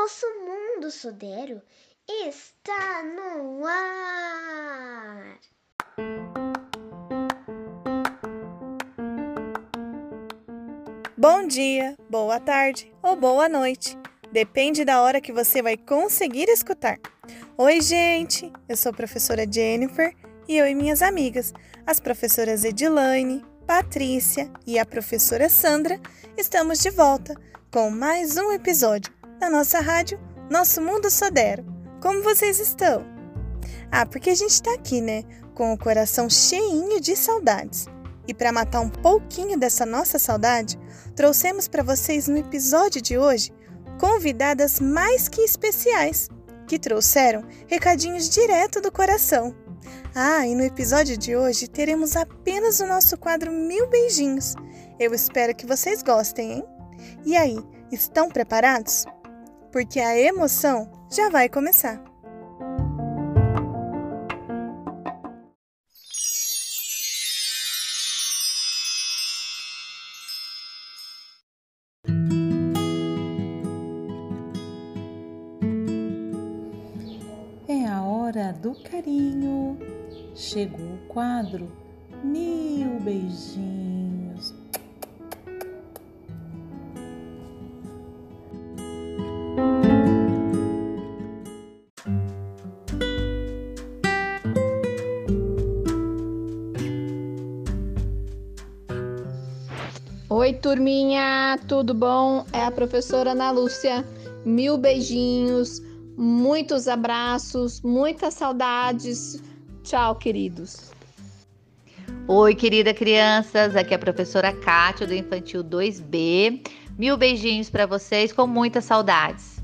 Nosso Mundo Sudero está no ar. Bom dia, boa tarde ou boa noite. Depende da hora que você vai conseguir escutar. Oi, gente! Eu sou a professora Jennifer e eu e minhas amigas, as professoras Edilaine, Patrícia e a professora Sandra, estamos de volta com mais um episódio da nossa rádio Nosso Mundo Sodero. Como vocês estão? Ah, porque a gente está aqui, né? Com o coração cheinho de saudades. E para matar um pouquinho dessa nossa saudade, trouxemos para vocês no episódio de hoje convidadas mais que especiais, que trouxeram recadinhos direto do coração. Ah, e no episódio de hoje teremos apenas o nosso quadro Mil Beijinhos. Eu espero que vocês gostem, hein? E aí, estão preparados? Porque a emoção já vai começar. É a hora do carinho. Chegou o quadro Mil Beijinhos. Oi, turminha, tudo bom? É a professora Ana Lúcia. Mil beijinhos, muitos abraços, muitas saudades. Tchau, queridos. Oi, querida crianças, aqui é a professora Kátia do Infantil 2B. Mil beijinhos para vocês com muitas saudades.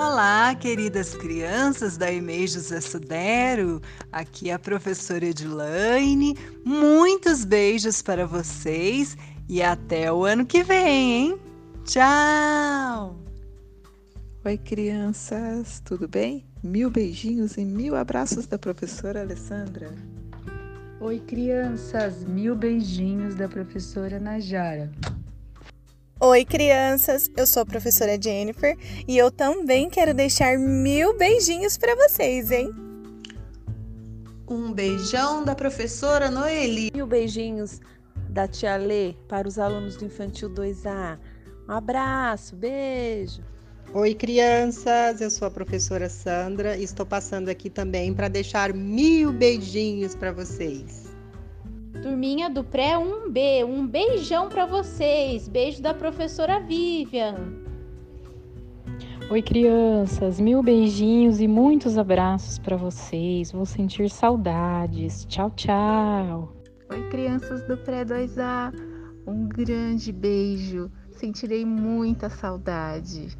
Olá, queridas crianças da EMEI José Sudero. Aqui é a professora Edilaine. Muitos beijos para vocês e até o ano que vem, hein? Tchau! Oi, crianças, tudo bem? Mil beijinhos e mil abraços da professora Alessandra. Oi, crianças, mil beijinhos da professora Najara. Oi, crianças! Eu sou a professora Jennifer e eu também quero deixar mil beijinhos para vocês, hein? Um beijão da professora Noeli. Mil beijinhos da tia Lê para os alunos do Infantil 2A. Um abraço, beijo. Oi, crianças! Eu sou a professora Sandra e estou passando aqui também para deixar mil beijinhos para vocês. Turminha do Pré 1B, um beijão para vocês. Beijo da professora Vivian. Oi, crianças, mil beijinhos e muitos abraços para vocês. Vou sentir saudades. Tchau, tchau. Oi, crianças do Pré 2A, um grande beijo. Sentirei muita saudade.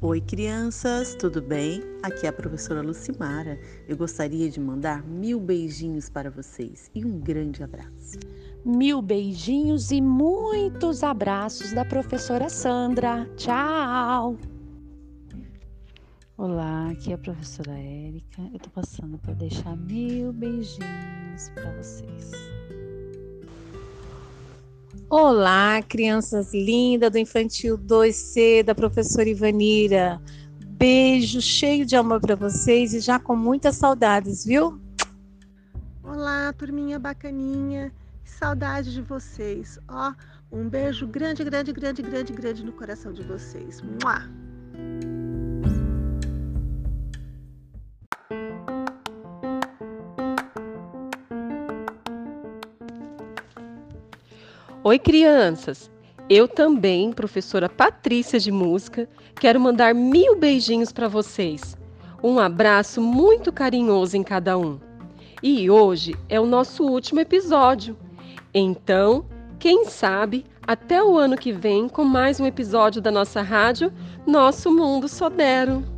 Oi, crianças, tudo bem? Aqui é a professora Lucimara. Eu gostaria de mandar mil beijinhos para vocês e um grande abraço. Mil beijinhos e muitos abraços da professora Sandra. Tchau! Olá, aqui é a professora Érica. Eu tô passando para deixar mil beijinhos para vocês. Olá, crianças lindas do Infantil 2C, da professora Ivanira. Beijo cheio de amor para vocês e já com muitas saudades, viu? Olá, turminha bacaninha. Saudade de vocês. Ó, um beijo grande, grande, grande, grande, grande no coração de vocês. Mua! Oi, crianças! Eu também, professora Patrícia de Música, quero mandar mil beijinhos para vocês. Um abraço muito carinhoso em cada um. E hoje é o nosso último episódio. Então, quem sabe Até o ano que vem com mais um episódio da nossa rádio Nosso Mundo Sodero.